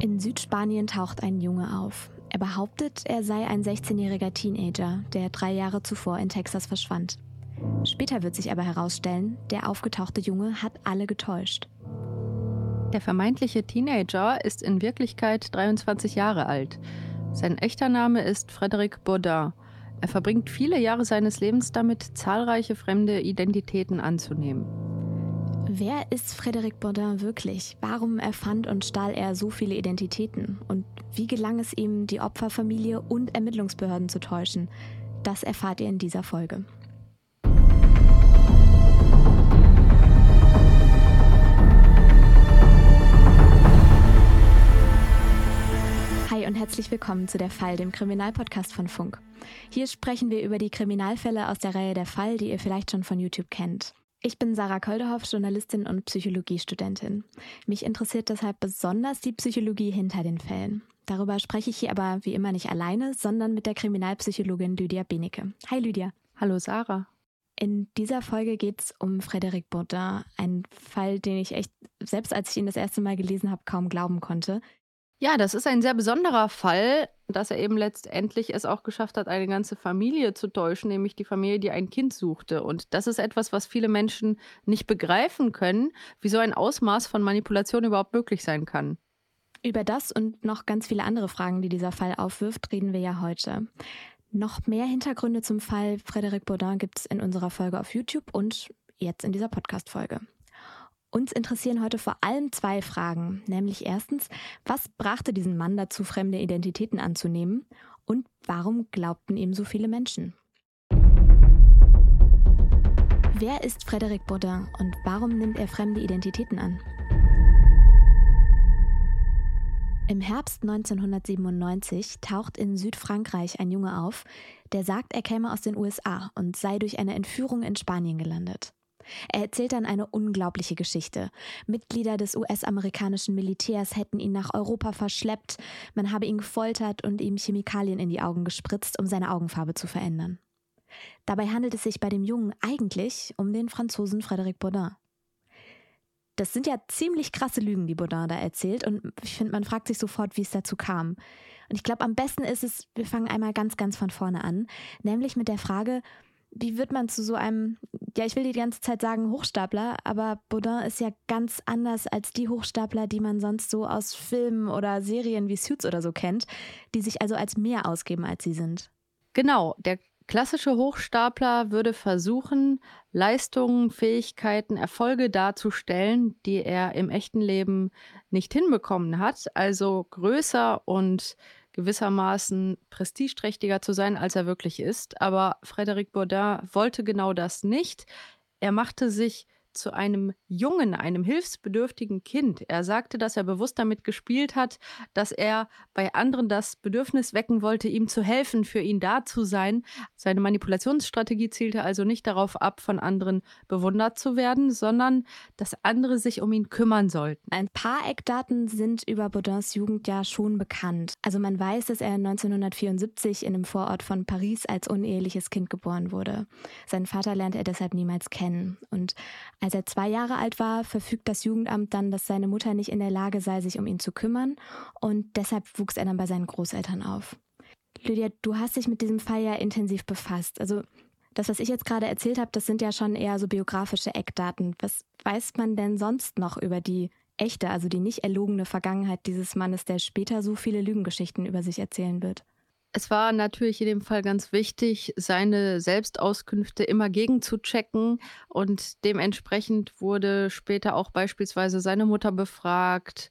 In Südspanien taucht ein Junge auf. Er behauptet, er sei ein 16-jähriger Teenager, der drei Jahre zuvor in Texas verschwand. Später wird sich aber herausstellen, der aufgetauchte Junge hat alle getäuscht. Der vermeintliche Teenager ist in Wirklichkeit 23 Jahre alt. Sein echter Name ist Frédéric Baudin. Er verbringt viele Jahre seines Lebens damit, zahlreiche fremde Identitäten anzunehmen. Wer ist Frédéric Baudin wirklich? Warum erfand und stahl er so viele Identitäten? Und wie gelang es ihm, die Opferfamilie und Ermittlungsbehörden zu täuschen? Das erfahrt ihr in dieser Folge. Hi und herzlich willkommen zu Der Fall, dem Kriminalpodcast von Funk. Hier sprechen wir über die Kriminalfälle aus der Reihe Der Fall, die ihr vielleicht schon von YouTube kennt. Ich bin Sarah Kolderhoff, Journalistin und Psychologiestudentin. Mich interessiert deshalb besonders die Psychologie hinter den Fällen. Darüber spreche ich hier aber wie immer nicht alleine, sondern mit der Kriminalpsychologin Lydia Benecke. Hi Lydia. Hallo Sarah. In dieser Folge geht es um Frédéric Baudin, ein Fall, den ich echt, selbst als ich ihn das erste Mal gelesen habe, kaum glauben konnte. Ja, das ist ein sehr besonderer Fall, dass er eben letztendlich es auch geschafft hat, eine ganze Familie zu täuschen, nämlich die Familie, die ein Kind suchte. Und das ist etwas, was viele Menschen nicht begreifen können, wie so ein Ausmaß von Manipulation überhaupt möglich sein kann. Über das und noch ganz viele andere Fragen, die dieser Fall aufwirft, reden wir ja heute. Noch mehr Hintergründe zum Fall Frédéric Baudin gibt es in unserer Folge auf YouTube und jetzt in dieser Podcast-Folge. Uns interessieren heute vor allem zwei Fragen, nämlich erstens, was brachte diesen Mann dazu, fremde Identitäten anzunehmen und warum glaubten ihm so viele Menschen? Wer ist Frédéric Baudin und warum nimmt er fremde Identitäten an? Im Herbst 1997 taucht in Südfrankreich ein Junge auf, der sagt, er käme aus den USA und sei durch eine Entführung in Spanien gelandet. Er erzählt dann eine unglaubliche Geschichte. Mitglieder des US-amerikanischen Militärs hätten ihn nach Europa verschleppt, man habe ihn gefoltert und ihm Chemikalien in die Augen gespritzt, um seine Augenfarbe zu verändern. Dabei handelt es sich bei dem Jungen eigentlich um den Franzosen Frédéric Baudin. Das sind ja ziemlich krasse Lügen, die Baudin da erzählt, und ich finde, man fragt sich sofort, wie es dazu kam. Und ich glaube, am besten ist es, wir fangen einmal ganz, ganz von vorne an, nämlich mit der Frage, wie wird man zu so einem, ja, ich will die ganze Zeit sagen Hochstapler, aber Baudin ist ja ganz anders als die Hochstapler, die man sonst so aus Filmen oder Serien wie Suits oder so kennt, die sich also als mehr ausgeben, als sie sind. Genau, der klassische Hochstapler würde versuchen, Leistungen, Fähigkeiten, Erfolge darzustellen, die er im echten Leben nicht hinbekommen hat, also größer und gewissermaßen prestigeträchtiger zu sein, als er wirklich ist. Aber Frédéric Baudin wollte genau das nicht. Er machte sich zu einem Jungen, einem hilfsbedürftigen Kind. Er sagte, dass er bewusst damit gespielt hat, dass er bei anderen das Bedürfnis wecken wollte, ihm zu helfen, für ihn da zu sein. Seine Manipulationsstrategie zielte also nicht darauf ab, von anderen bewundert zu werden, sondern dass andere sich um ihn kümmern sollten. Ein paar Eckdaten sind über Baudins Jugend ja schon bekannt. Also man weiß, dass er 1974 in einem Vorort von Paris als uneheliches Kind geboren wurde. Seinen Vater lernte er deshalb niemals kennen. Und als er zwei Jahre alt war, verfügt das Jugendamt dann, dass seine Mutter nicht in der Lage sei, sich um ihn zu kümmern und deshalb wuchs er dann bei seinen Großeltern auf. Lydia, du hast dich mit diesem Fall ja intensiv befasst. Also das, was ich jetzt gerade erzählt habe, das sind ja schon eher so biografische Eckdaten. Was weiß man denn sonst noch über die echte, also die nicht erlogene Vergangenheit dieses Mannes, der später so viele Lügengeschichten über sich erzählen wird? Es war natürlich in dem Fall ganz wichtig, seine Selbstauskünfte immer gegenzuchecken und dementsprechend wurde später auch beispielsweise seine Mutter befragt,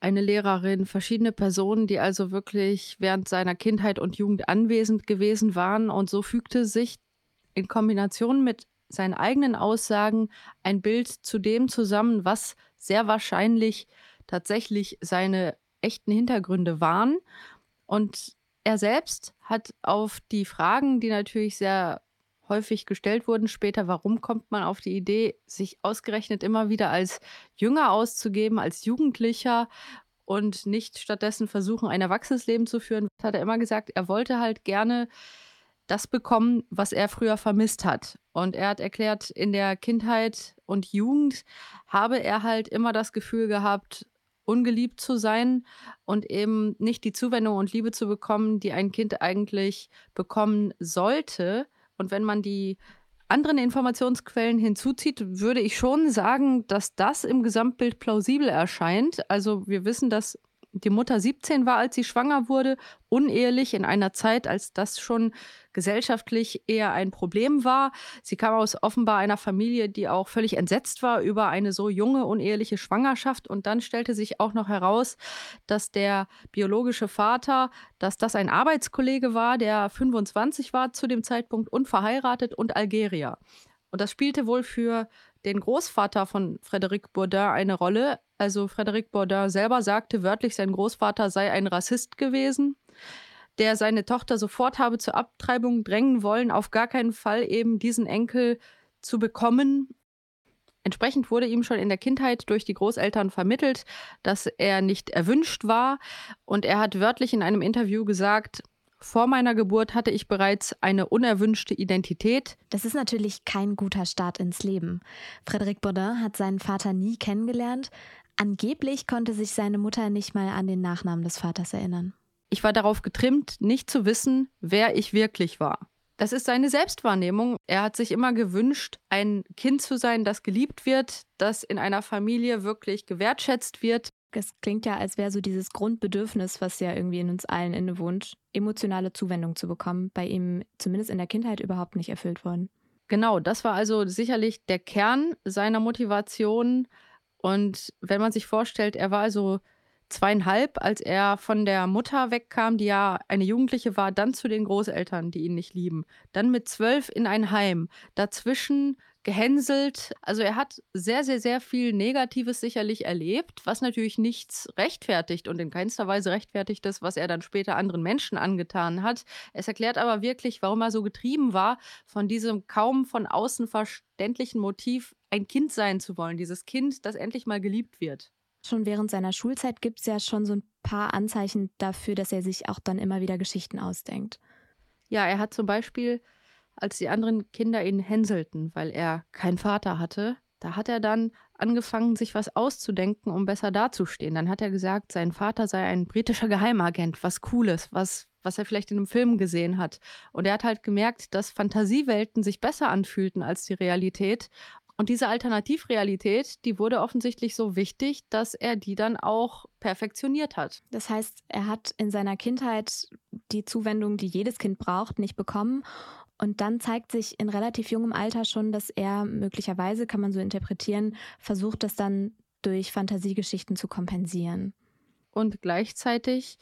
eine Lehrerin, verschiedene Personen, die also wirklich während seiner Kindheit und Jugend anwesend gewesen waren und so fügte sich in Kombination mit seinen eigenen Aussagen ein Bild zu dem zusammen, was sehr wahrscheinlich tatsächlich seine echten Hintergründe waren. Und er selbst hat auf die Fragen, die natürlich sehr häufig gestellt wurden später, warum kommt man auf die Idee, sich ausgerechnet immer wieder als Jünger auszugeben, als Jugendlicher und nicht stattdessen versuchen, ein erwachsenes Leben zu führen, hat er immer gesagt, er wollte halt gerne das bekommen, was er früher vermisst hat. Und er hat erklärt, in der Kindheit und Jugend habe er halt immer das Gefühl gehabt, ungeliebt zu sein und eben nicht die Zuwendung und Liebe zu bekommen, die ein Kind eigentlich bekommen sollte. Und wenn man die anderen Informationsquellen hinzuzieht, würde ich schon sagen, dass das im Gesamtbild plausibel erscheint. Also wir wissen, dass die Mutter 17 war, als sie schwanger wurde, unehelich in einer Zeit, als das schon gesellschaftlich eher ein Problem war. Sie kam aus offenbar einer Familie, die auch völlig entsetzt war über eine so junge, uneheliche Schwangerschaft. Und dann stellte sich auch noch heraus, dass der biologische Vater, dass das ein Arbeitskollege war, der 25 war zu dem Zeitpunkt, unverheiratet und Algerier. Und das spielte wohl für den Großvater von Frédéric Bourdin eine Rolle. Also Frédéric Bourdin selber sagte wörtlich, sein Großvater sei ein Rassist gewesen, der seine Tochter sofort habe zur Abtreibung drängen wollen, auf gar keinen Fall eben diesen Enkel zu bekommen. Entsprechend wurde ihm schon in der Kindheit durch die Großeltern vermittelt, dass er nicht erwünscht war. Und er hat wörtlich in einem Interview gesagt, vor meiner Geburt hatte ich bereits eine unerwünschte Identität. Das ist natürlich kein guter Start ins Leben. Frédéric Baudin hat seinen Vater nie kennengelernt. Angeblich konnte sich seine Mutter nicht mal an den Nachnamen des Vaters erinnern. Ich war darauf getrimmt, nicht zu wissen, wer ich wirklich war. Das ist seine Selbstwahrnehmung. Er hat sich immer gewünscht, ein Kind zu sein, das geliebt wird, das in einer Familie wirklich gewertschätzt wird. Es klingt ja, als wäre so dieses Grundbedürfnis, was ja irgendwie in uns allen innewohnt, emotionale Zuwendung zu bekommen, bei ihm zumindest in der Kindheit überhaupt nicht erfüllt worden. Genau, das war also sicherlich der Kern seiner Motivation. Und wenn man sich vorstellt, er war also zweieinhalb, als er von der Mutter wegkam, die ja eine Jugendliche war, dann zu den Großeltern, die ihn nicht lieben, dann mit zwölf in ein Heim, dazwischen gehänselt. Also er hat sehr, sehr, sehr viel Negatives sicherlich erlebt, was natürlich nichts rechtfertigt und in keinster Weise rechtfertigt ist, was er dann später anderen Menschen angetan hat. Es erklärt aber wirklich, warum er so getrieben war von diesem kaum von außen verständlichen Motiv, ein Kind sein zu wollen, dieses Kind, das endlich mal geliebt wird. Schon während seiner Schulzeit gibt es ja schon so ein paar Anzeichen dafür, dass er sich auch dann immer wieder Geschichten ausdenkt. Ja, er hat zum Beispiel als die anderen Kinder ihn hänselten, weil er keinen Vater hatte, da hat er dann angefangen, sich was auszudenken, um besser dazustehen. Dann hat er gesagt, sein Vater sei ein britischer Geheimagent, was Cooles, was, was er vielleicht in einem Film gesehen hat. Und er hat halt gemerkt, dass Fantasiewelten sich besser anfühlten als die Realität. Und diese Alternativrealität, die wurde offensichtlich so wichtig, dass er die dann auch perfektioniert hat. Das heißt, er hat in seiner Kindheit die Zuwendung, die jedes Kind braucht, nicht bekommen und dann zeigt sich in relativ jungem Alter schon, dass er möglicherweise, kann man so interpretieren, versucht, das dann durch Fantasiegeschichten zu kompensieren. Und gleichzeitig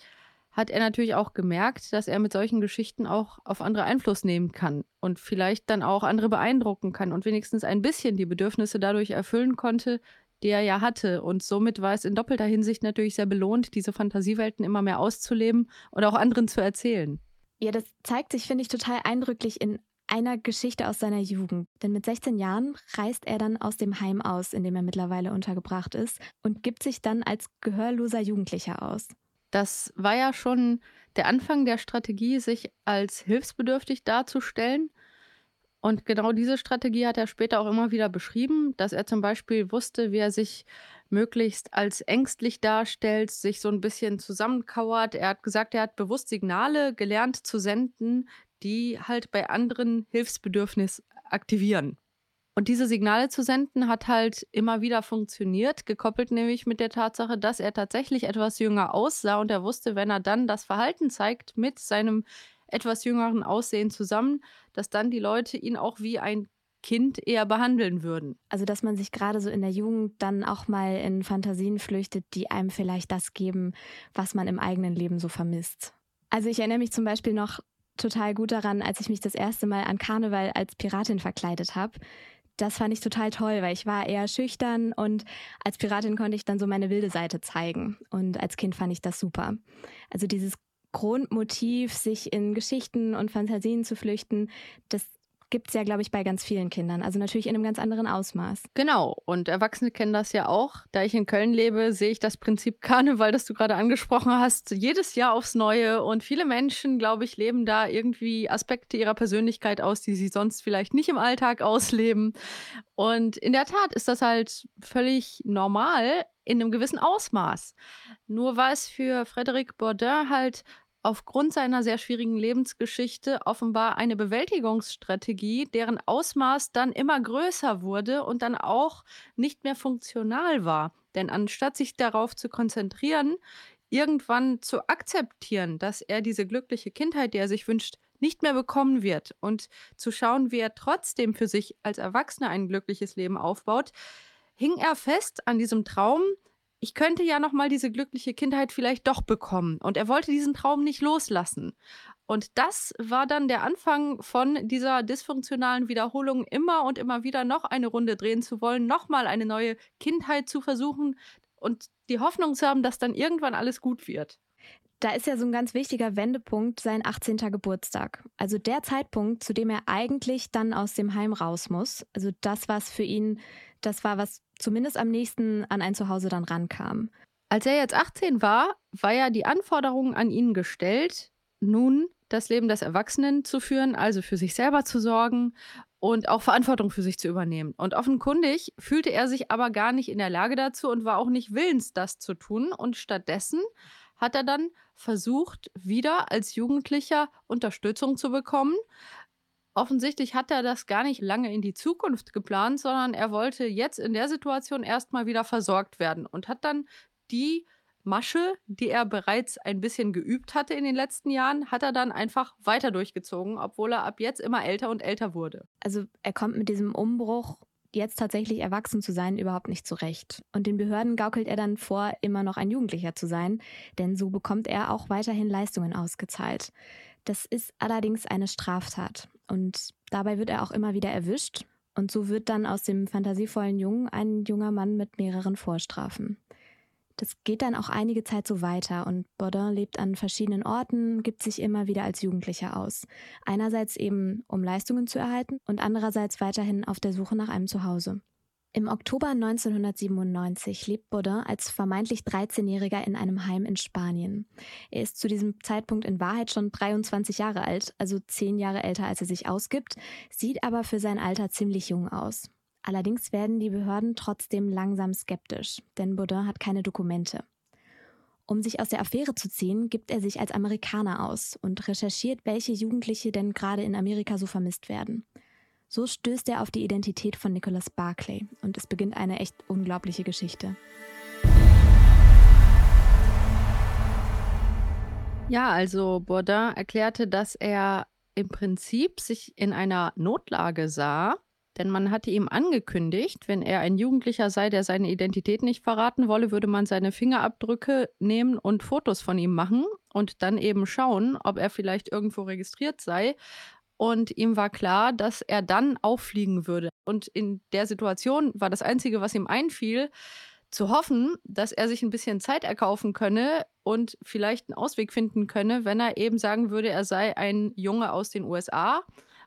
hat er natürlich auch gemerkt, dass er mit solchen Geschichten auch auf andere Einfluss nehmen kann und vielleicht dann auch andere beeindrucken kann und wenigstens ein bisschen die Bedürfnisse dadurch erfüllen konnte, die er ja hatte. Und somit war es in doppelter Hinsicht natürlich sehr belohnt, diese Fantasiewelten immer mehr auszuleben und auch anderen zu erzählen. Ja, das zeigt sich, finde ich, total eindrücklich in einer Geschichte aus seiner Jugend. Denn mit 16 Jahren reist er dann aus dem Heim aus, in dem er mittlerweile untergebracht ist, und gibt sich dann als gehörloser Jugendlicher aus. Das war ja schon der Anfang der Strategie, sich als hilfsbedürftig darzustellen. Und genau diese Strategie hat er später auch immer wieder beschrieben, dass er zum Beispiel wusste, wie er sich möglichst als ängstlich darstellt, sich so ein bisschen zusammenkauert. Er hat gesagt, er hat bewusst Signale gelernt zu senden, die halt bei anderen Hilfsbedürfnis aktivieren. Und diese Signale zu senden hat halt immer wieder funktioniert, gekoppelt nämlich mit der Tatsache, dass er tatsächlich etwas jünger aussah und er wusste, wenn er dann das Verhalten zeigt mit seinem etwas jüngeren Aussehen zusammen, dass dann die Leute ihn auch wie ein Kind eher behandeln würden. Also, dass man sich gerade so in der Jugend dann auch mal in Fantasien flüchtet, die einem vielleicht das geben, was man im eigenen Leben so vermisst. Also, ich erinnere mich zum Beispiel noch total gut daran, als ich mich das erste Mal an Karneval als Piratin verkleidet habe. Das fand ich total toll, weil ich war eher schüchtern und als Piratin konnte ich dann so meine wilde Seite zeigen. Und als Kind fand ich das super. Also dieses Grundmotiv, sich in Geschichten und Fantasien zu flüchten, das gibt es ja, glaube ich, bei ganz vielen Kindern. Also natürlich in einem ganz anderen Ausmaß. Genau. Und Erwachsene kennen das ja auch. Da ich in Köln lebe, sehe ich das Prinzip Karneval, das du gerade angesprochen hast, jedes Jahr aufs Neue. Und viele Menschen, glaube ich, leben da irgendwie Aspekte ihrer Persönlichkeit aus, die sie sonst vielleicht nicht im Alltag ausleben. Und in der Tat ist das halt völlig normal in einem gewissen Ausmaß. Nur war es für Frédéric Bourdin halt aufgrund seiner sehr schwierigen Lebensgeschichte offenbar eine Bewältigungsstrategie, deren Ausmaß dann immer größer wurde und dann auch nicht mehr funktional war. Denn anstatt sich darauf zu konzentrieren, irgendwann zu akzeptieren, dass er diese glückliche Kindheit, die er sich wünscht, nicht mehr bekommen wird und zu schauen, wie er trotzdem für sich als Erwachsener ein glückliches Leben aufbaut, hing er fest an diesem Traum, ich könnte ja noch mal diese glückliche Kindheit vielleicht doch bekommen. Und er wollte diesen Traum nicht loslassen. Und das war dann der Anfang von dieser dysfunktionalen Wiederholung, immer und immer wieder noch eine Runde drehen zu wollen, noch mal eine neue Kindheit zu versuchen und die Hoffnung zu haben, dass dann irgendwann alles gut wird. Da ist ja so ein ganz wichtiger Wendepunkt sein 18. Geburtstag. Also der Zeitpunkt, zu dem er eigentlich dann aus dem Heim raus muss. Also das, was für ihn, das war, was zumindest am nächsten an ein Zuhause dann rankam. Als er jetzt 18 war, war ja die Anforderung an ihn gestellt, nun das Leben des Erwachsenen zu führen, also für sich selber zu sorgen und auch Verantwortung für sich zu übernehmen. Und offenkundig fühlte er sich aber gar nicht in der Lage dazu und war auch nicht willens, das zu tun. Und stattdessen hat er dann versucht, wieder als Jugendlicher Unterstützung zu bekommen, Offensichtlich hat er das gar nicht lange in die Zukunft geplant, sondern er wollte jetzt in der Situation erstmal wieder versorgt werden und hat dann die Masche, die er bereits ein bisschen geübt hatte in den letzten Jahren, hat er dann einfach weiter durchgezogen, obwohl er ab jetzt immer älter und älter wurde. Also er kommt mit diesem Umbruch, jetzt tatsächlich erwachsen zu sein, überhaupt nicht zurecht. Und den Behörden gaukelt er dann vor, immer noch ein Jugendlicher zu sein, denn so bekommt er auch weiterhin Leistungen ausgezahlt. Das ist allerdings eine Straftat. Und dabei wird er auch immer wieder erwischt. Und so wird dann aus dem fantasievollen Jungen ein junger Mann mit mehreren Vorstrafen. Das geht dann auch einige Zeit so weiter und Baudin lebt an verschiedenen Orten, gibt sich immer wieder als Jugendlicher aus. Einerseits eben, um Leistungen zu erhalten und andererseits weiterhin auf der Suche nach einem Zuhause. Im Oktober 1997 lebt Baudin als vermeintlich 13-Jähriger in einem Heim in Spanien. Er ist zu diesem Zeitpunkt in Wahrheit schon 23 Jahre alt, also 10 Jahre älter, als er sich ausgibt, sieht aber für sein Alter ziemlich jung aus. Allerdings werden die Behörden trotzdem langsam skeptisch, denn Baudin hat keine Dokumente. Um sich aus der Affäre zu ziehen, gibt er sich als Amerikaner aus und recherchiert, welche Jugendliche denn gerade in Amerika so vermisst werden. So stößt er auf die Identität von Nicholas Barclay und es beginnt eine echt unglaubliche Geschichte. Ja, also Bourdin erklärte, dass er im Prinzip sich in einer Notlage sah, denn man hatte ihm angekündigt, wenn er ein Jugendlicher sei, der seine Identität nicht verraten wolle, würde man seine Fingerabdrücke nehmen und Fotos von ihm machen und dann eben schauen, ob er vielleicht irgendwo registriert sei und ihm war klar, dass er dann auffliegen würde. Und in der Situation war das Einzige, was ihm einfiel, zu hoffen, dass er sich ein bisschen Zeit erkaufen könne und vielleicht einen Ausweg finden könne, wenn er eben sagen würde, er sei ein Junge aus den USA,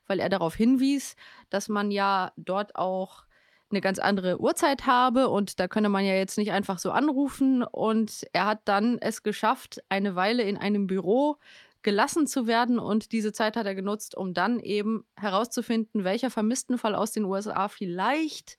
weil er darauf hinwies, dass man ja dort auch eine ganz andere Uhrzeit habe und da könne man ja jetzt nicht einfach so anrufen. Und er hat dann es geschafft, eine Weile in einem Büro gelassen zu werden. Und diese Zeit hat er genutzt, um dann eben herauszufinden, welcher Vermisstenfall aus den USA vielleicht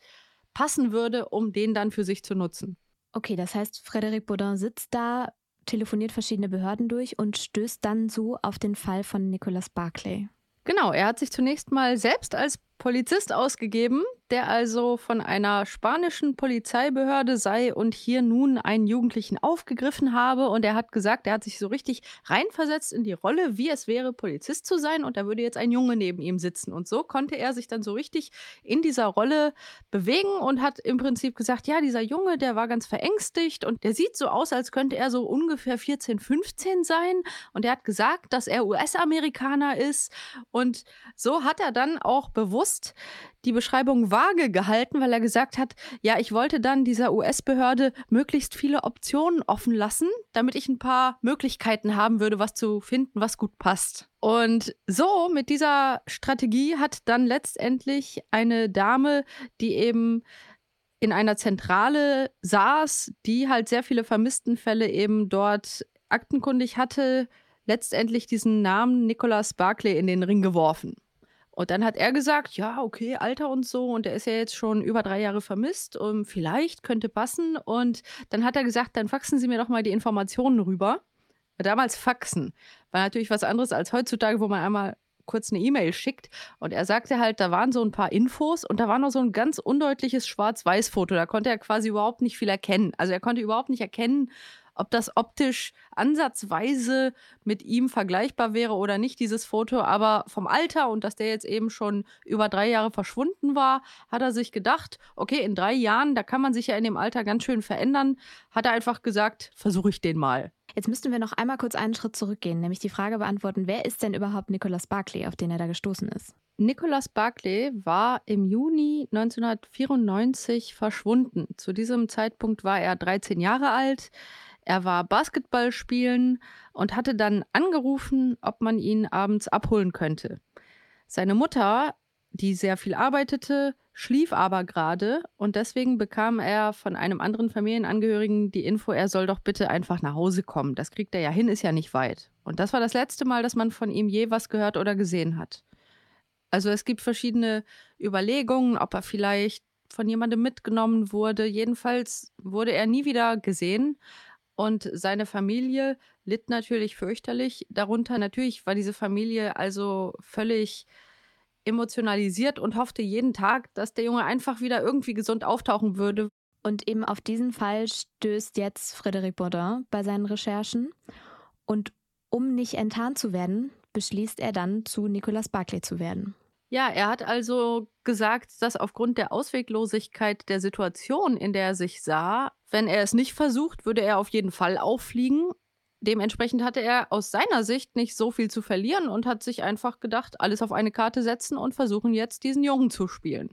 passen würde, um den dann für sich zu nutzen. Okay, das heißt, Frédéric Baudin sitzt da, telefoniert verschiedene Behörden durch und stößt dann so auf den Fall von Nicolas Barclay. Genau, er hat sich zunächst mal selbst als Polizist ausgegeben, der also von einer spanischen Polizeibehörde sei und hier nun einen Jugendlichen aufgegriffen habe. Und er hat gesagt, er hat sich so richtig reinversetzt in die Rolle, wie es wäre, Polizist zu sein. Und da würde jetzt ein Junge neben ihm sitzen. Und so konnte er sich dann so richtig in dieser Rolle bewegen und hat im Prinzip gesagt, ja, dieser Junge, der war ganz verängstigt und der sieht so aus, als könnte er so ungefähr 14, 15 sein. Und er hat gesagt, dass er US-Amerikaner ist. Und so hat er dann auch bewusst bewusst die Beschreibung vage gehalten, weil er gesagt hat, ja, ich wollte dann dieser US-Behörde möglichst viele Optionen offen lassen, damit ich ein paar Möglichkeiten haben würde, was zu finden, was gut passt. Und so mit dieser Strategie hat dann letztendlich eine Dame, die eben in einer Zentrale saß, die halt sehr viele Vermisstenfälle eben dort aktenkundig hatte, letztendlich diesen Namen Nicholas Barclay in den Ring geworfen. Und dann hat er gesagt, ja, okay, Alter und so. Und er ist ja jetzt schon über drei Jahre vermisst. Und vielleicht könnte passen. Und dann hat er gesagt, dann faxen Sie mir doch mal die Informationen rüber. Damals Faxen war natürlich was anderes als heutzutage, wo man einmal kurz eine E-Mail schickt. Und er sagte halt, da waren so ein paar Infos und da war noch so ein ganz undeutliches Schwarz-Weiß-Foto. Da konnte er quasi überhaupt nicht viel erkennen. Also er konnte überhaupt nicht erkennen, ob das optisch ansatzweise mit ihm vergleichbar wäre oder nicht, dieses Foto. Aber vom Alter und dass der jetzt eben schon über drei Jahre verschwunden war, hat er sich gedacht, okay, in drei Jahren, da kann man sich ja in dem Alter ganz schön verändern, hat er einfach gesagt, versuche ich den mal. Jetzt müssten wir noch einmal kurz einen Schritt zurückgehen, nämlich die Frage beantworten, wer ist denn überhaupt Nicholas Barclay, auf den er da gestoßen ist? Nicholas Barclay war im Juni 1994 verschwunden. Zu diesem Zeitpunkt war er 13 Jahre alt. Er war Basketball spielen und hatte dann angerufen, ob man ihn abends abholen könnte. Seine Mutter, die sehr viel arbeitete, schlief aber gerade und deswegen bekam er von einem anderen Familienangehörigen die Info, er soll doch bitte einfach nach Hause kommen. Das kriegt er ja hin, ist ja nicht weit. Und das war das letzte Mal, dass man von ihm je was gehört oder gesehen hat. Also es gibt verschiedene Überlegungen, ob er vielleicht von jemandem mitgenommen wurde. Jedenfalls wurde er nie wieder gesehen. Und seine Familie litt natürlich fürchterlich darunter. Natürlich war diese Familie also völlig emotionalisiert und hoffte jeden Tag, dass der Junge einfach wieder irgendwie gesund auftauchen würde. Und eben auf diesen Fall stößt jetzt Frédéric Baudin bei seinen Recherchen. Und um nicht enttarnt zu werden, beschließt er dann, zu Nicolas Barclay zu werden. Ja, er hat also gesagt, dass aufgrund der Ausweglosigkeit der Situation, in der er sich sah, wenn er es nicht versucht, würde er auf jeden Fall auffliegen. Dementsprechend hatte er aus seiner Sicht nicht so viel zu verlieren und hat sich einfach gedacht, alles auf eine Karte setzen und versuchen jetzt diesen Jungen zu spielen.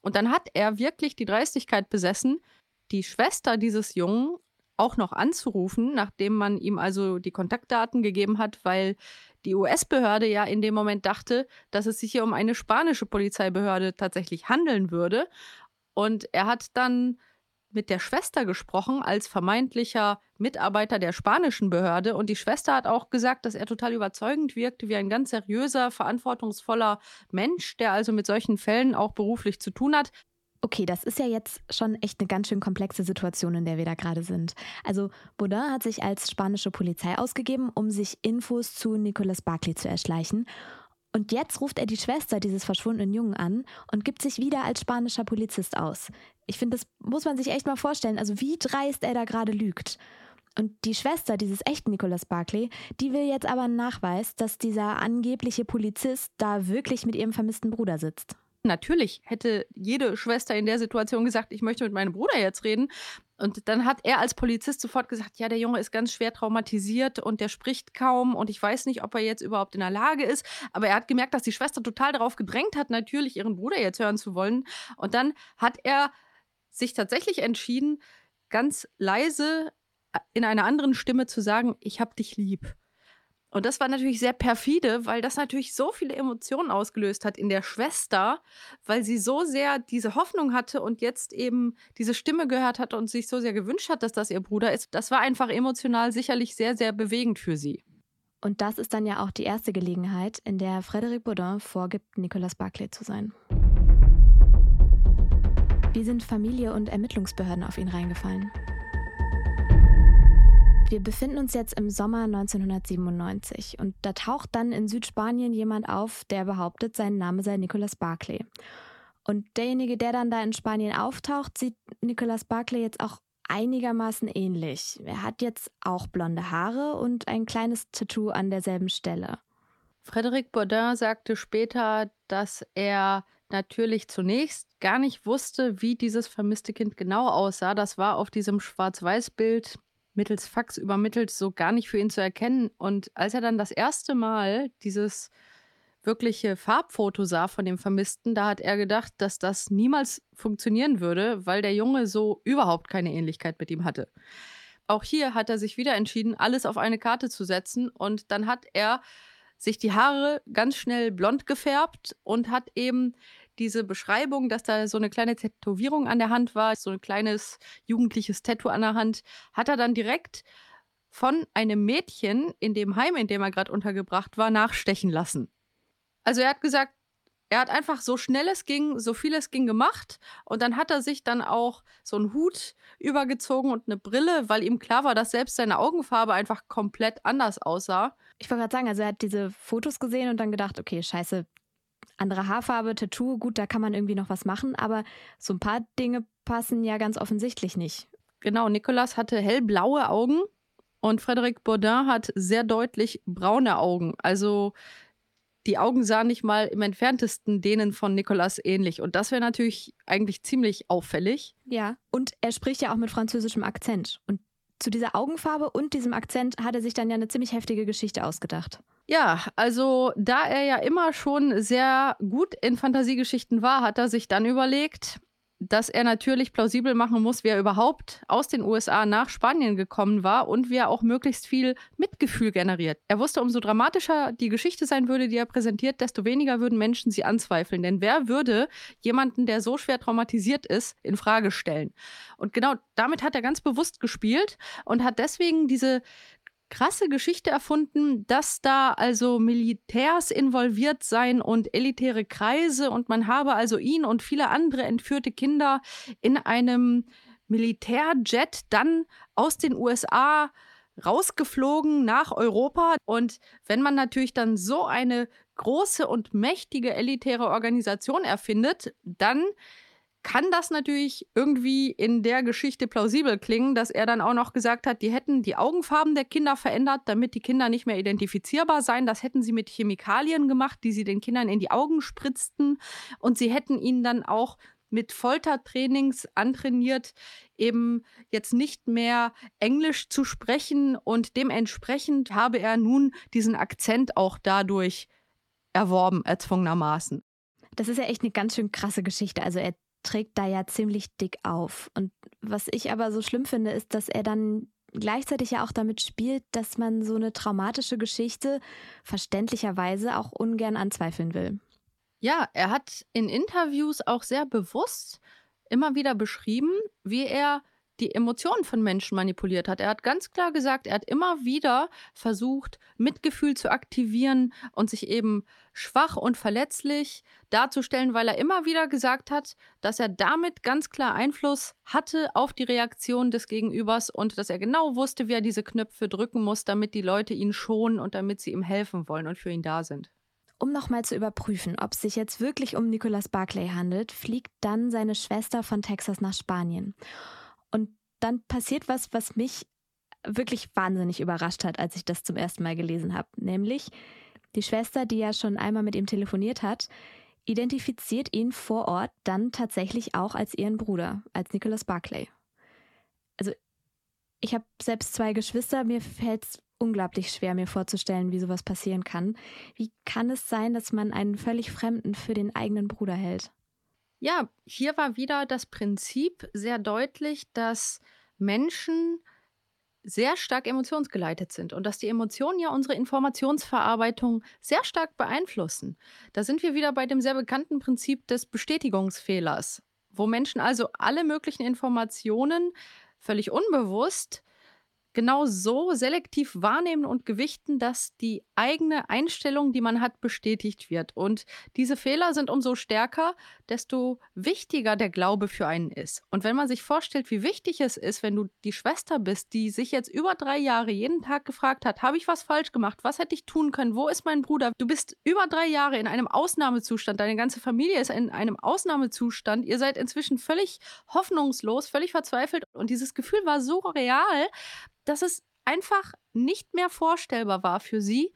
Und dann hat er wirklich die Dreistigkeit besessen, die Schwester dieses Jungen auch noch anzurufen, nachdem man ihm also die Kontaktdaten gegeben hat, weil die US-Behörde ja in dem Moment dachte, dass es sich hier um eine spanische Polizeibehörde tatsächlich handeln würde. Und er hat dann mit der Schwester gesprochen als vermeintlicher Mitarbeiter der spanischen Behörde. Und die Schwester hat auch gesagt, dass er total überzeugend wirkte, wie ein ganz seriöser, verantwortungsvoller Mensch, der also mit solchen Fällen auch beruflich zu tun hat. Okay, das ist ja jetzt schon echt eine ganz schön komplexe Situation, in der wir da gerade sind. Also Baudin hat sich als spanische Polizei ausgegeben, um sich Infos zu Nicolas Barclay zu erschleichen. Und jetzt ruft er die Schwester dieses verschwundenen Jungen an und gibt sich wieder als spanischer Polizist aus. Ich finde, das muss man sich echt mal vorstellen. Also wie dreist er da gerade lügt. Und die Schwester dieses echten Nicolas Barclay, die will jetzt aber einen Nachweis, dass dieser angebliche Polizist da wirklich mit ihrem vermissten Bruder sitzt. Natürlich hätte jede Schwester in der Situation gesagt, ich möchte mit meinem Bruder jetzt reden. Und dann hat er als Polizist sofort gesagt, ja, der Junge ist ganz schwer traumatisiert und der spricht kaum und ich weiß nicht, ob er jetzt überhaupt in der Lage ist. Aber er hat gemerkt, dass die Schwester total darauf gedrängt hat, natürlich ihren Bruder jetzt hören zu wollen. Und dann hat er sich tatsächlich entschieden, ganz leise äh, in einer anderen Stimme zu sagen, ich hab dich lieb. Und das war natürlich sehr perfide, weil das natürlich so viele Emotionen ausgelöst hat in der Schwester, weil sie so sehr diese Hoffnung hatte und jetzt eben diese Stimme gehört hat und sich so sehr gewünscht hat, dass das ihr Bruder ist. Das war einfach emotional sicherlich sehr, sehr bewegend für sie. Und das ist dann ja auch die erste Gelegenheit, in der Frédéric Baudin vorgibt, Nicolas Barclay zu sein. Wie sind Familie und Ermittlungsbehörden auf ihn reingefallen? Wir befinden uns jetzt im Sommer 1997 und da taucht dann in Südspanien jemand auf, der behauptet, sein Name sei Nicolas Barclay. Und derjenige, der dann da in Spanien auftaucht, sieht Nicolas Barclay jetzt auch einigermaßen ähnlich. Er hat jetzt auch blonde Haare und ein kleines Tattoo an derselben Stelle. Frédéric Baudin sagte später, dass er natürlich zunächst gar nicht wusste, wie dieses vermisste Kind genau aussah. Das war auf diesem Schwarz-Weiß-Bild mittels Fax übermittelt, so gar nicht für ihn zu erkennen. Und als er dann das erste Mal dieses wirkliche Farbfoto sah von dem Vermissten, da hat er gedacht, dass das niemals funktionieren würde, weil der Junge so überhaupt keine Ähnlichkeit mit ihm hatte. Auch hier hat er sich wieder entschieden, alles auf eine Karte zu setzen und dann hat er sich die Haare ganz schnell blond gefärbt und hat eben diese Beschreibung, dass da so eine kleine Tätowierung an der Hand war, so ein kleines jugendliches Tattoo an der Hand, hat er dann direkt von einem Mädchen in dem Heim, in dem er gerade untergebracht war, nachstechen lassen. Also er hat gesagt, er hat einfach so schnell es ging, so viel es ging gemacht und dann hat er sich dann auch so einen Hut übergezogen und eine Brille, weil ihm klar war, dass selbst seine Augenfarbe einfach komplett anders aussah. Ich wollte gerade sagen, also er hat diese Fotos gesehen und dann gedacht, okay, scheiße, andere Haarfarbe, Tattoo, gut, da kann man irgendwie noch was machen, aber so ein paar Dinge passen ja ganz offensichtlich nicht. Genau, Nicolas hatte hellblaue Augen und Frédéric Baudin hat sehr deutlich braune Augen. Also die Augen sahen nicht mal im entferntesten denen von Nicolas ähnlich. Und das wäre natürlich eigentlich ziemlich auffällig. Ja, und er spricht ja auch mit französischem Akzent. Und zu dieser Augenfarbe und diesem Akzent hat er sich dann ja eine ziemlich heftige Geschichte ausgedacht. Ja, also da er ja immer schon sehr gut in Fantasiegeschichten war, hat er sich dann überlegt, dass er natürlich plausibel machen muss, wie er überhaupt aus den USA nach Spanien gekommen war und wie er auch möglichst viel Mitgefühl generiert. Er wusste, umso dramatischer die Geschichte sein würde, die er präsentiert, desto weniger würden Menschen sie anzweifeln. Denn wer würde jemanden, der so schwer traumatisiert ist, in Frage stellen? Und genau damit hat er ganz bewusst gespielt und hat deswegen diese krasse Geschichte erfunden, dass da also Militärs involviert seien und elitäre Kreise und man habe also ihn und viele andere entführte Kinder in einem Militärjet dann aus den USA rausgeflogen nach Europa. Und wenn man natürlich dann so eine große und mächtige elitäre Organisation erfindet, dann kann das natürlich irgendwie in der Geschichte plausibel klingen, dass er dann auch noch gesagt hat, die hätten die Augenfarben der Kinder verändert, damit die Kinder nicht mehr identifizierbar seien. Das hätten sie mit Chemikalien gemacht, die sie den Kindern in die Augen spritzten. Und sie hätten ihnen dann auch mit Foltertrainings antrainiert, eben jetzt nicht mehr Englisch zu sprechen. Und dementsprechend habe er nun diesen Akzent auch dadurch erworben, erzwungenermaßen. Das ist ja echt eine ganz schön krasse Geschichte. Also er trägt da ja ziemlich dick auf. Und was ich aber so schlimm finde, ist, dass er dann gleichzeitig ja auch damit spielt, dass man so eine traumatische Geschichte verständlicherweise auch ungern anzweifeln will. Ja, er hat in Interviews auch sehr bewusst immer wieder beschrieben, wie er die Emotionen von Menschen manipuliert hat. Er hat ganz klar gesagt, er hat immer wieder versucht, Mitgefühl zu aktivieren und sich eben schwach und verletzlich darzustellen, weil er immer wieder gesagt hat, dass er damit ganz klar Einfluss hatte auf die Reaktion des Gegenübers und dass er genau wusste, wie er diese Knöpfe drücken muss, damit die Leute ihn schonen und damit sie ihm helfen wollen und für ihn da sind. Um nochmal zu überprüfen, ob es sich jetzt wirklich um Nicholas Barclay handelt, fliegt dann seine Schwester von Texas nach Spanien. Und dann passiert was, was mich wirklich wahnsinnig überrascht hat, als ich das zum ersten Mal gelesen habe. Nämlich die Schwester, die ja schon einmal mit ihm telefoniert hat, identifiziert ihn vor Ort dann tatsächlich auch als ihren Bruder, als Nicholas Barclay. Also ich habe selbst zwei Geschwister, mir fällt es unglaublich schwer, mir vorzustellen, wie sowas passieren kann. Wie kann es sein, dass man einen völlig Fremden für den eigenen Bruder hält? Ja, hier war wieder das Prinzip sehr deutlich, dass Menschen sehr stark emotionsgeleitet sind und dass die Emotionen ja unsere Informationsverarbeitung sehr stark beeinflussen. Da sind wir wieder bei dem sehr bekannten Prinzip des Bestätigungsfehlers, wo Menschen also alle möglichen Informationen völlig unbewusst genau so selektiv wahrnehmen und gewichten, dass die eigene Einstellung, die man hat, bestätigt wird. Und diese Fehler sind umso stärker, desto wichtiger der Glaube für einen ist. Und wenn man sich vorstellt, wie wichtig es ist, wenn du die Schwester bist, die sich jetzt über drei Jahre jeden Tag gefragt hat, habe ich was falsch gemacht? Was hätte ich tun können? Wo ist mein Bruder? Du bist über drei Jahre in einem Ausnahmezustand. Deine ganze Familie ist in einem Ausnahmezustand. Ihr seid inzwischen völlig hoffnungslos, völlig verzweifelt. Und dieses Gefühl war so real, dass es einfach nicht mehr vorstellbar war für sie,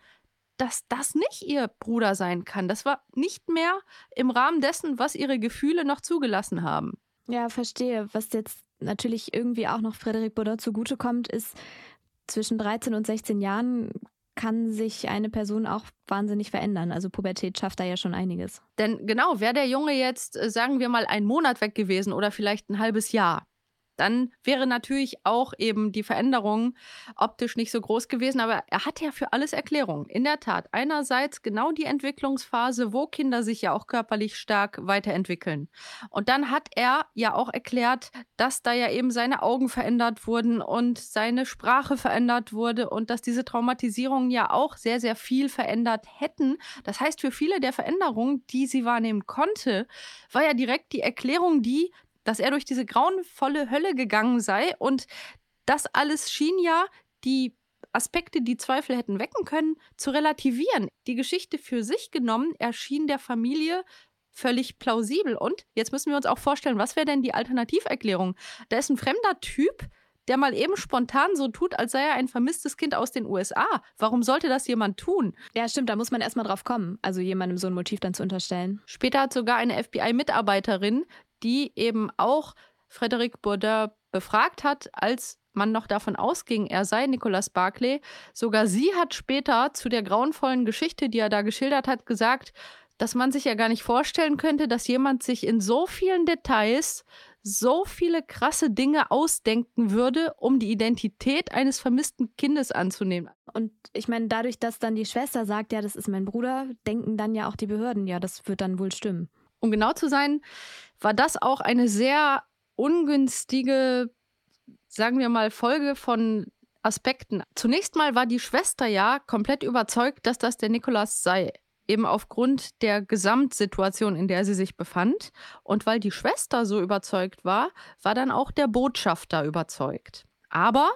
dass das nicht ihr Bruder sein kann. Das war nicht mehr im Rahmen dessen, was ihre Gefühle noch zugelassen haben. Ja, verstehe. Was jetzt natürlich irgendwie auch noch Frederik Baudin zugutekommt, ist, zwischen 13 und 16 Jahren kann sich eine Person auch wahnsinnig verändern. Also Pubertät schafft da ja schon einiges. Denn genau, wäre der Junge jetzt, äh, sagen wir mal, einen Monat weg gewesen oder vielleicht ein halbes Jahr, dann wäre natürlich auch eben die Veränderung optisch nicht so groß gewesen. Aber er hat ja für alles Erklärungen. In der Tat, einerseits genau die Entwicklungsphase, wo Kinder sich ja auch körperlich stark weiterentwickeln. Und dann hat er ja auch erklärt, dass da ja eben seine Augen verändert wurden und seine Sprache verändert wurde und dass diese Traumatisierungen ja auch sehr, sehr viel verändert hätten. Das heißt, für viele der Veränderungen, die sie wahrnehmen konnte, war ja direkt die Erklärung die, dass er durch diese grauenvolle Hölle gegangen sei und das alles schien ja die Aspekte, die Zweifel hätten wecken können, zu relativieren. Die Geschichte für sich genommen erschien der Familie völlig plausibel. Und jetzt müssen wir uns auch vorstellen, was wäre denn die Alternativerklärung? Da ist ein fremder Typ, der mal eben spontan so tut, als sei er ein vermisstes Kind aus den USA. Warum sollte das jemand tun? Ja, stimmt, da muss man erstmal drauf kommen, also jemandem so ein Motiv dann zu unterstellen. Später hat sogar eine FBI-Mitarbeiterin die eben auch Frederic Bourdin befragt hat, als man noch davon ausging, er sei Nicolas Barclay. Sogar sie hat später zu der grauenvollen Geschichte, die er da geschildert hat, gesagt, dass man sich ja gar nicht vorstellen könnte, dass jemand sich in so vielen Details so viele krasse Dinge ausdenken würde, um die Identität eines vermissten Kindes anzunehmen. Und ich meine, dadurch, dass dann die Schwester sagt, ja, das ist mein Bruder, denken dann ja auch die Behörden, ja, das wird dann wohl stimmen. Um genau zu sein, war das auch eine sehr ungünstige, sagen wir mal, Folge von Aspekten. Zunächst mal war die Schwester ja komplett überzeugt, dass das der Nikolaus sei. Eben aufgrund der Gesamtsituation, in der sie sich befand. Und weil die Schwester so überzeugt war, war dann auch der Botschafter überzeugt. Aber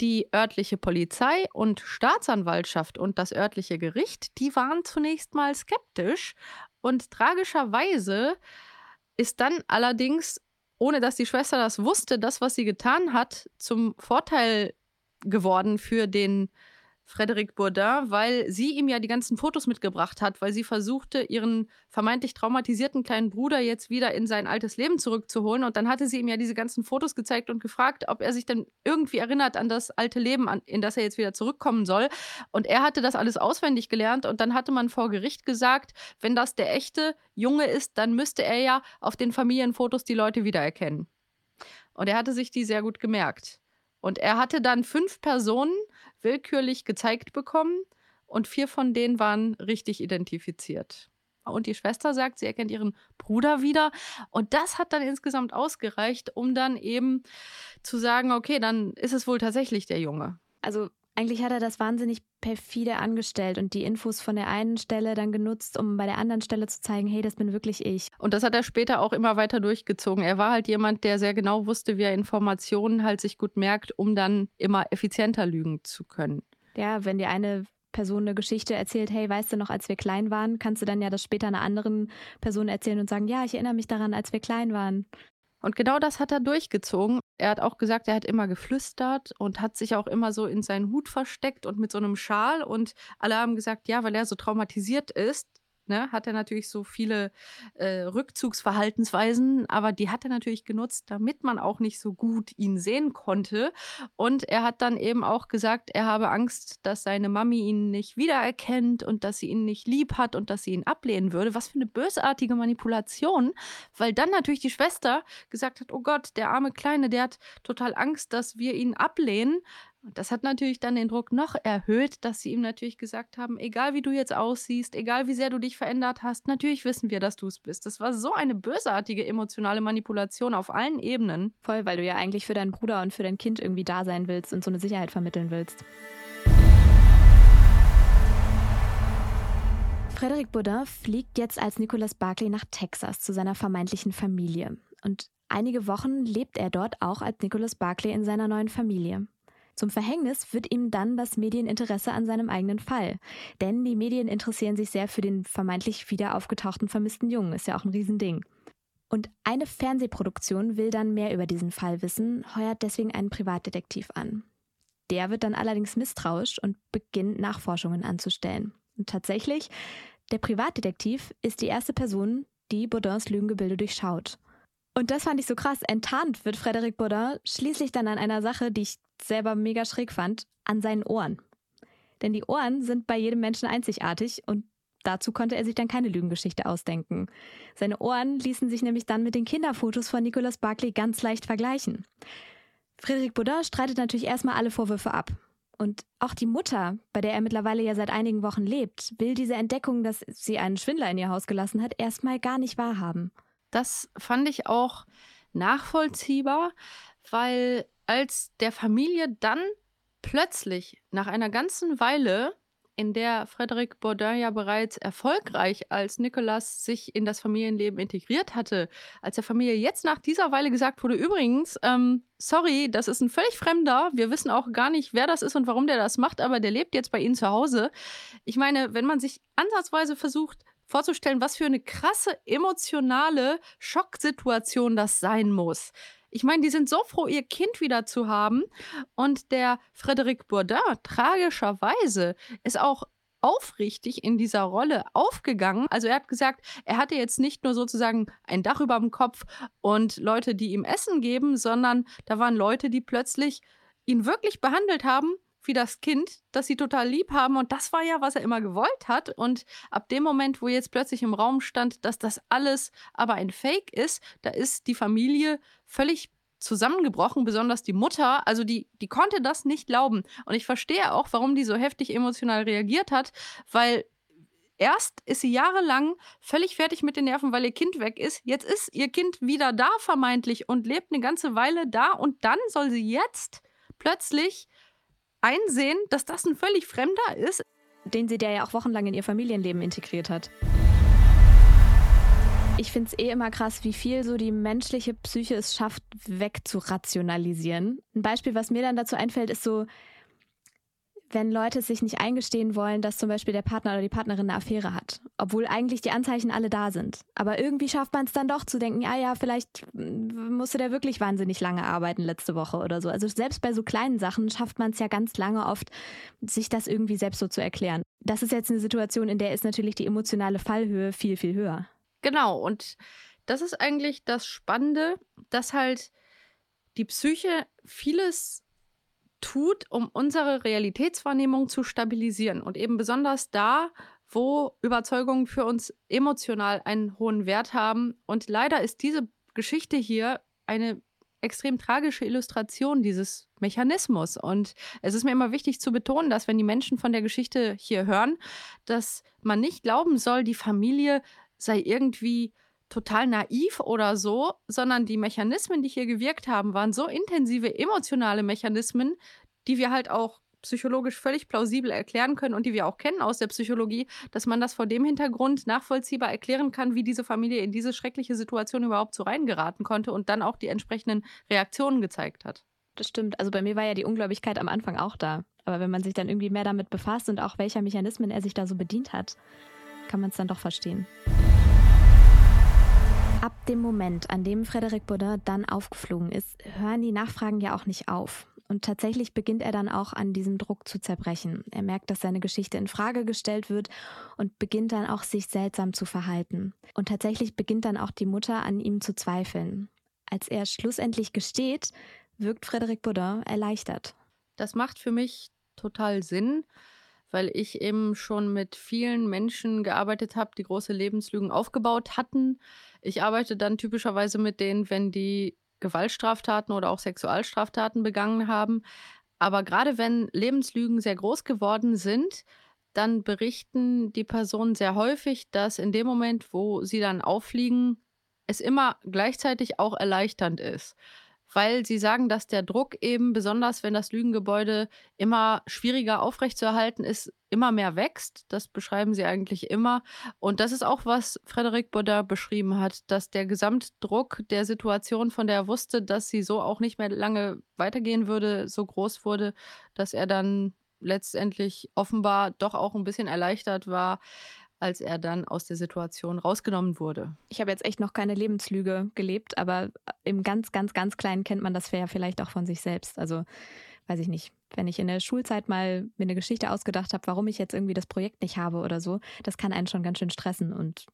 die örtliche Polizei und Staatsanwaltschaft und das örtliche Gericht, die waren zunächst mal skeptisch. Und tragischerweise ist dann allerdings, ohne dass die Schwester das wusste, das, was sie getan hat, zum Vorteil geworden für den Frederic Bourdin, weil sie ihm ja die ganzen Fotos mitgebracht hat, weil sie versuchte, ihren vermeintlich traumatisierten kleinen Bruder jetzt wieder in sein altes Leben zurückzuholen. Und dann hatte sie ihm ja diese ganzen Fotos gezeigt und gefragt, ob er sich dann irgendwie erinnert an das alte Leben, in das er jetzt wieder zurückkommen soll. Und er hatte das alles auswendig gelernt. Und dann hatte man vor Gericht gesagt, wenn das der echte Junge ist, dann müsste er ja auf den Familienfotos die Leute wiedererkennen. Und er hatte sich die sehr gut gemerkt. Und er hatte dann fünf Personen willkürlich gezeigt bekommen und vier von denen waren richtig identifiziert. Und die Schwester sagt, sie erkennt ihren Bruder wieder. Und das hat dann insgesamt ausgereicht, um dann eben zu sagen, okay, dann ist es wohl tatsächlich der Junge. Also eigentlich hat er das wahnsinnig perfide angestellt und die Infos von der einen Stelle dann genutzt, um bei der anderen Stelle zu zeigen, hey, das bin wirklich ich. Und das hat er später auch immer weiter durchgezogen. Er war halt jemand, der sehr genau wusste, wie er Informationen halt sich gut merkt, um dann immer effizienter lügen zu können. Ja, wenn die eine Person eine Geschichte erzählt, hey, weißt du noch, als wir klein waren, kannst du dann ja das später einer anderen Person erzählen und sagen, ja, ich erinnere mich daran, als wir klein waren. Und genau das hat er durchgezogen. Er hat auch gesagt, er hat immer geflüstert und hat sich auch immer so in seinen Hut versteckt und mit so einem Schal. Und alle haben gesagt, ja, weil er so traumatisiert ist, ne, hat er natürlich so viele äh, Rückzugsverhaltensweisen, aber die hat er natürlich genutzt, damit man auch nicht so gut ihn sehen konnte. Und er hat dann eben auch gesagt, er habe Angst, dass seine Mami ihn nicht wiedererkennt und dass sie ihn nicht lieb hat und dass sie ihn ablehnen würde. Was für eine bösartige Manipulation, weil dann natürlich die Schwester gesagt hat, oh Gott, der arme Kleine, der hat total Angst, dass wir ihn ablehnen. Und das hat natürlich dann den Druck noch erhöht, dass sie ihm natürlich gesagt haben, egal wie du jetzt aussiehst, egal wie sehr du dich verändert hast, natürlich wissen wir, dass du es bist. Das war so eine bösartige emotionale Manipulation auf allen Ebenen. Voll, weil du ja eigentlich für deinen Bruder und für dein Kind irgendwie da sein willst und so eine Sicherheit vermitteln willst. Frederic Baudin fliegt jetzt als Nicolas Barclay nach Texas zu seiner vermeintlichen Familie. Und einige Wochen lebt er dort auch als Nicolas Barclay in seiner neuen Familie. Zum Verhängnis wird ihm dann das Medieninteresse an seinem eigenen Fall. Denn die Medien interessieren sich sehr für den vermeintlich wieder aufgetauchten vermissten Jungen. Ist ja auch ein Riesending. Und eine Fernsehproduktion will dann mehr über diesen Fall wissen, heuert deswegen einen Privatdetektiv an. Der wird dann allerdings misstrauisch und beginnt Nachforschungen anzustellen. Und tatsächlich, der Privatdetektiv ist die erste Person, die Baudins Lügengebilde durchschaut. Und das fand ich so krass. Enttarnt wird Frédéric Baudin schließlich dann an einer Sache, die ich selber mega schräg fand, an seinen Ohren. Denn die Ohren sind bei jedem Menschen einzigartig und dazu konnte er sich dann keine Lügengeschichte ausdenken. Seine Ohren ließen sich nämlich dann mit den Kinderfotos von Nicolas Barclay ganz leicht vergleichen. Frédéric Baudin streitet natürlich erstmal alle Vorwürfe ab. Und auch die Mutter, bei der er mittlerweile ja seit einigen Wochen lebt, will diese Entdeckung, dass sie einen Schwindler in ihr Haus gelassen hat, erstmal gar nicht wahrhaben. Das fand ich auch nachvollziehbar, weil als der Familie dann plötzlich nach einer ganzen Weile in der Frédéric Bourdin ja bereits erfolgreich als Nicolas sich in das Familienleben integriert hatte, als der Familie jetzt nach dieser Weile gesagt wurde, übrigens, ähm, sorry, das ist ein völlig Fremder, wir wissen auch gar nicht, wer das ist und warum der das macht, aber der lebt jetzt bei Ihnen zu Hause. Ich meine, wenn man sich ansatzweise versucht, vorzustellen, was für eine krasse emotionale Schocksituation das sein muss. Ich meine, die sind so froh, ihr Kind wieder zu haben. Und der Frédéric Bourdin, tragischerweise, ist auch aufrichtig in dieser Rolle aufgegangen. Also er hat gesagt, er hatte jetzt nicht nur sozusagen ein Dach über dem Kopf und Leute, die ihm Essen geben, sondern da waren Leute, die plötzlich ihn wirklich behandelt haben wie das Kind, das sie total lieb haben. Und das war ja, was er immer gewollt hat. Und ab dem Moment, wo jetzt plötzlich im Raum stand, dass das alles aber ein Fake ist, da ist die Familie völlig zusammengebrochen, besonders die Mutter. Also die, die konnte das nicht glauben. Und ich verstehe auch, warum die so heftig emotional reagiert hat, weil Erst ist sie jahrelang völlig fertig mit den Nerven, weil ihr Kind weg ist. Jetzt ist ihr Kind wieder da, vermeintlich, und lebt eine ganze Weile da. Und dann soll sie jetzt plötzlich einsehen, dass das ein völlig Fremder ist. Den sie der ja auch wochenlang in ihr Familienleben integriert hat. Ich finde es eh immer krass, wie viel so die menschliche Psyche es schafft, wegzurationalisieren. Ein Beispiel, was mir dann dazu einfällt, ist so, wenn Leute sich nicht eingestehen wollen, dass zum Beispiel der Partner oder die Partnerin eine Affäre hat, obwohl eigentlich die Anzeichen alle da sind. Aber irgendwie schafft man es dann doch zu denken, ja, ja, vielleicht musste der wirklich wahnsinnig lange arbeiten letzte Woche oder so. Also selbst bei so kleinen Sachen schafft man es ja ganz lange oft, sich das irgendwie selbst so zu erklären. Das ist jetzt eine Situation, in der ist natürlich die emotionale Fallhöhe viel, viel höher. Genau, und das ist eigentlich das Spannende, dass halt die Psyche vieles tut, um unsere Realitätswahrnehmung zu stabilisieren. Und eben besonders da, wo Überzeugungen für uns emotional einen hohen Wert haben. Und leider ist diese Geschichte hier eine extrem tragische Illustration dieses Mechanismus. Und es ist mir immer wichtig zu betonen, dass wenn die Menschen von der Geschichte hier hören, dass man nicht glauben soll, die Familie sei irgendwie total naiv oder so, sondern die Mechanismen, die hier gewirkt haben, waren so intensive emotionale Mechanismen, die wir halt auch psychologisch völlig plausibel erklären können und die wir auch kennen aus der Psychologie, dass man das vor dem Hintergrund nachvollziehbar erklären kann, wie diese Familie in diese schreckliche Situation überhaupt so reingeraten konnte und dann auch die entsprechenden Reaktionen gezeigt hat. Das stimmt. Also bei mir war ja die Ungläubigkeit am Anfang auch da. Aber wenn man sich dann irgendwie mehr damit befasst und auch welcher Mechanismen er sich da so bedient hat, kann man es dann doch verstehen. Ab dem Moment, an dem Frédéric Baudin dann aufgeflogen ist, hören die Nachfragen ja auch nicht auf. Und tatsächlich beginnt er dann auch an diesem Druck zu zerbrechen. Er merkt, dass seine Geschichte in Frage gestellt wird und beginnt dann auch sich seltsam zu verhalten. Und tatsächlich beginnt dann auch die Mutter an ihm zu zweifeln. Als er schlussendlich gesteht, wirkt Frédéric Baudin erleichtert. Das macht für mich total Sinn, weil ich eben schon mit vielen Menschen gearbeitet habe, die große Lebenslügen aufgebaut hatten. Ich arbeite dann typischerweise mit denen, wenn die Gewaltstraftaten oder auch Sexualstraftaten begangen haben. Aber gerade wenn Lebenslügen sehr groß geworden sind, dann berichten die Personen sehr häufig, dass in dem Moment, wo sie dann auffliegen, es immer gleichzeitig auch erleichternd ist weil sie sagen, dass der Druck eben, besonders wenn das Lügengebäude immer schwieriger aufrechtzuerhalten ist, immer mehr wächst. Das beschreiben sie eigentlich immer. Und das ist auch, was Frédéric Baudin beschrieben hat, dass der Gesamtdruck der Situation, von der er wusste, dass sie so auch nicht mehr lange weitergehen würde, so groß wurde, dass er dann letztendlich offenbar doch auch ein bisschen erleichtert war, als er dann aus der Situation rausgenommen wurde. Ich habe jetzt echt noch keine Lebenslüge gelebt, aber im ganz, ganz, ganz Kleinen kennt man das ja vielleicht auch von sich selbst. Also weiß ich nicht, wenn ich in der Schulzeit mal mir eine Geschichte ausgedacht habe, warum ich jetzt irgendwie das Projekt nicht habe oder so, das kann einen schon ganz schön stressen. Und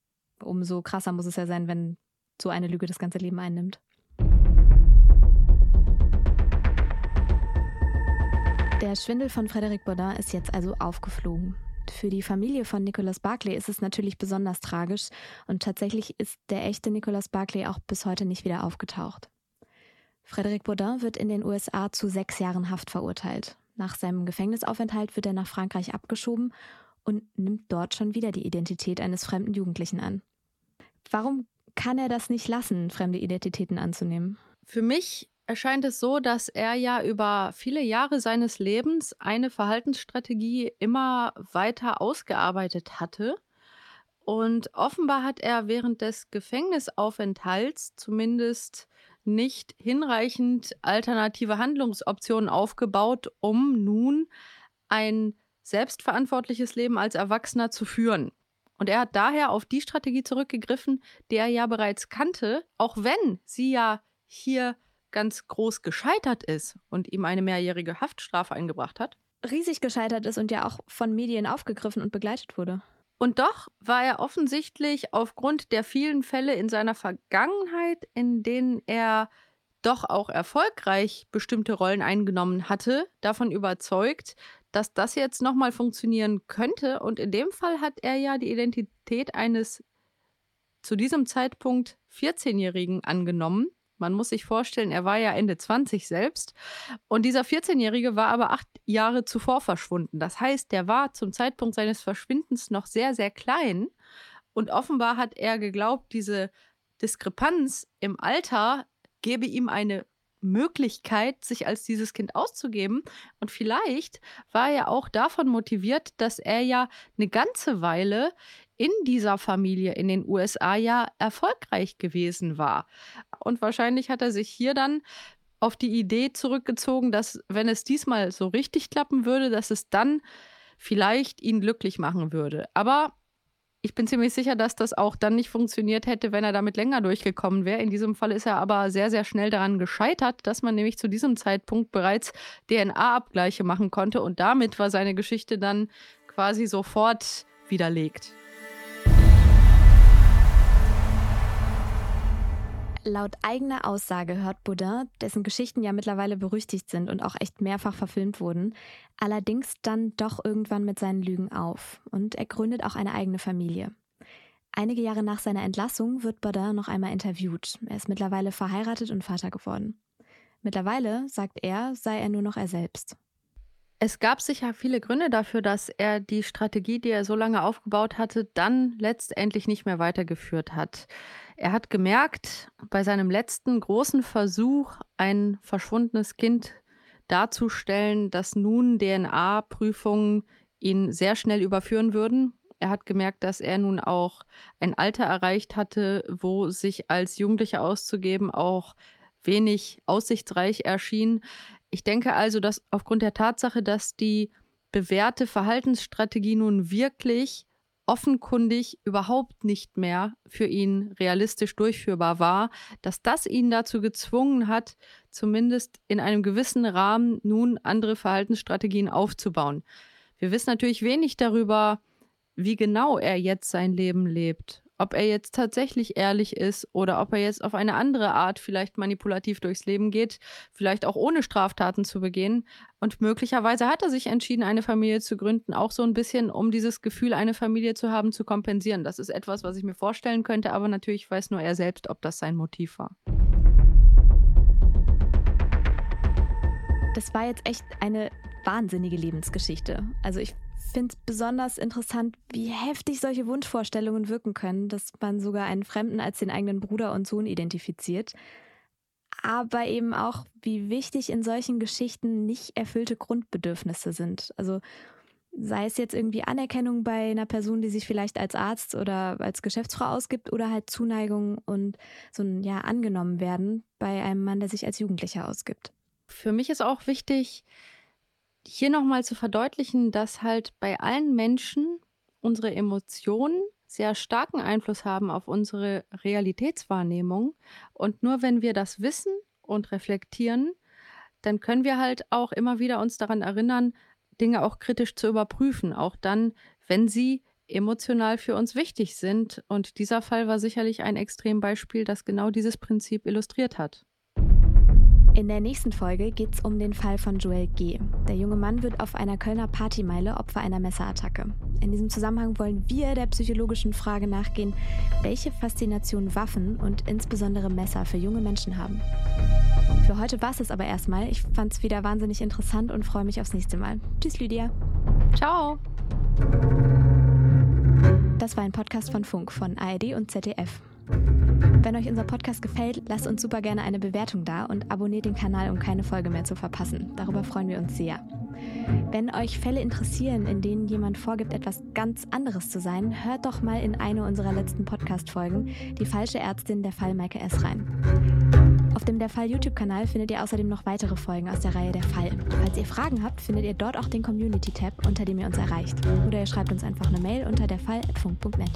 umso krasser muss es ja sein, wenn so eine Lüge das ganze Leben einnimmt. Der Schwindel von Frédéric Baudin ist jetzt also aufgeflogen. Für die Familie von Nicolas Barclay ist es natürlich besonders tragisch und tatsächlich ist der echte Nicolas Barclay auch bis heute nicht wieder aufgetaucht. Frédéric Baudin wird in den USA zu sechs Jahren Haft verurteilt. Nach seinem Gefängnisaufenthalt wird er nach Frankreich abgeschoben und nimmt dort schon wieder die Identität eines fremden Jugendlichen an. Warum kann er das nicht lassen, fremde Identitäten anzunehmen? Für mich erscheint es so, dass er ja über viele Jahre seines Lebens eine Verhaltensstrategie immer weiter ausgearbeitet hatte. Und offenbar hat er während des Gefängnisaufenthalts zumindest nicht hinreichend alternative Handlungsoptionen aufgebaut, um nun ein selbstverantwortliches Leben als Erwachsener zu führen. Und er hat daher auf die Strategie zurückgegriffen, die er ja bereits kannte, auch wenn sie ja hier ganz groß gescheitert ist und ihm eine mehrjährige Haftstrafe eingebracht hat. Riesig gescheitert ist und ja auch von Medien aufgegriffen und begleitet wurde. Und doch war er offensichtlich aufgrund der vielen Fälle in seiner Vergangenheit, in denen er doch auch erfolgreich bestimmte Rollen eingenommen hatte, davon überzeugt, dass das jetzt nochmal funktionieren könnte. Und in dem Fall hat er ja die Identität eines zu diesem Zeitpunkt 14-Jährigen angenommen. Man muss sich vorstellen, er war ja Ende 20 selbst. Und dieser 14-Jährige war aber acht Jahre zuvor verschwunden. Das heißt, der war zum Zeitpunkt seines Verschwindens noch sehr, sehr klein. Und offenbar hat er geglaubt, diese Diskrepanz im Alter gebe ihm eine Möglichkeit, sich als dieses Kind auszugeben. Und vielleicht war er auch davon motiviert, dass er ja eine ganze Weile in dieser Familie in den USA ja erfolgreich gewesen war. Und wahrscheinlich hat er sich hier dann auf die Idee zurückgezogen, dass wenn es diesmal so richtig klappen würde, dass es dann vielleicht ihn glücklich machen würde. Aber ich bin ziemlich sicher, dass das auch dann nicht funktioniert hätte, wenn er damit länger durchgekommen wäre. In diesem Fall ist er aber sehr, sehr schnell daran gescheitert, dass man nämlich zu diesem Zeitpunkt bereits DNA-Abgleiche machen konnte und damit war seine Geschichte dann quasi sofort widerlegt. Laut eigener Aussage hört Baudin, dessen Geschichten ja mittlerweile berüchtigt sind und auch echt mehrfach verfilmt wurden, allerdings dann doch irgendwann mit seinen Lügen auf und er gründet auch eine eigene Familie. Einige Jahre nach seiner Entlassung wird Baudin noch einmal interviewt. Er ist mittlerweile verheiratet und Vater geworden. Mittlerweile, sagt er, sei er nur noch er selbst. Es gab sicher viele Gründe dafür, dass er die Strategie, die er so lange aufgebaut hatte, dann letztendlich nicht mehr weitergeführt hat. Er hat gemerkt, bei seinem letzten großen Versuch, ein verschwundenes Kind darzustellen, dass nun DNA-Prüfungen ihn sehr schnell überführen würden. Er hat gemerkt, dass er nun auch ein Alter erreicht hatte, wo sich als Jugendlicher auszugeben auch wenig aussichtsreich erschien. Ich denke also, dass aufgrund der Tatsache, dass die bewährte Verhaltensstrategie nun wirklich offenkundig überhaupt nicht mehr für ihn realistisch durchführbar war, dass das ihn dazu gezwungen hat, zumindest in einem gewissen Rahmen nun andere Verhaltensstrategien aufzubauen. Wir wissen natürlich wenig darüber, wie genau er jetzt sein Leben lebt ob er jetzt tatsächlich ehrlich ist oder ob er jetzt auf eine andere Art vielleicht manipulativ durchs Leben geht, vielleicht auch ohne Straftaten zu begehen. Und möglicherweise hat er sich entschieden, eine Familie zu gründen, auch so ein bisschen, um dieses Gefühl, eine Familie zu haben, zu kompensieren. Das ist etwas, was ich mir vorstellen könnte, aber natürlich weiß nur er selbst, ob das sein Motiv war. Das war jetzt echt eine wahnsinnige Lebensgeschichte. Also ich finde es besonders interessant, wie heftig solche Wunschvorstellungen wirken können, dass man sogar einen Fremden als den eigenen Bruder und Sohn identifiziert. Aber eben auch, wie wichtig in solchen Geschichten nicht erfüllte Grundbedürfnisse sind. Also sei es jetzt irgendwie Anerkennung bei einer Person, die sich vielleicht als Arzt oder als Geschäftsfrau ausgibt, oder halt Zuneigung und so ein ja angenommen werden bei einem Mann, der sich als Jugendlicher ausgibt. Für mich ist auch wichtig, hier nochmal zu verdeutlichen, dass halt bei allen Menschen unsere Emotionen sehr starken Einfluss haben auf unsere Realitätswahrnehmung. Und nur wenn wir das wissen und reflektieren, dann können wir halt auch immer wieder uns daran erinnern, Dinge auch kritisch zu überprüfen, auch dann, wenn sie emotional für uns wichtig sind. Und dieser Fall war sicherlich ein Extrembeispiel, das genau dieses Prinzip illustriert hat. In der nächsten Folge geht es um den Fall von Joel G. Der junge Mann wird auf einer Kölner Partymeile Opfer einer Messerattacke. In diesem Zusammenhang wollen wir der psychologischen Frage nachgehen, welche Faszination Waffen und insbesondere Messer für junge Menschen haben. Für heute war es aber erstmal. Ich fand es wieder wahnsinnig interessant und freue mich aufs nächste Mal. Tschüss, Lydia. Ciao. Das war ein Podcast von Funk von ARD und ZDF. Wenn euch unser Podcast gefällt, lasst uns super gerne eine Bewertung da und abonniert den Kanal, um keine Folge mehr zu verpassen. Darüber freuen wir uns sehr. Wenn euch Fälle interessieren, in denen jemand vorgibt, etwas ganz anderes zu sein, hört doch mal in eine unserer letzten Podcast-Folgen, Die falsche Ärztin, der Fall Maike S. rein. Auf dem Der Fall YouTube-Kanal findet ihr außerdem noch weitere Folgen aus der Reihe Der Fall. Falls ihr Fragen habt, findet ihr dort auch den Community-Tab, unter dem ihr uns erreicht. Oder ihr schreibt uns einfach eine Mail unter derfall.funk.net.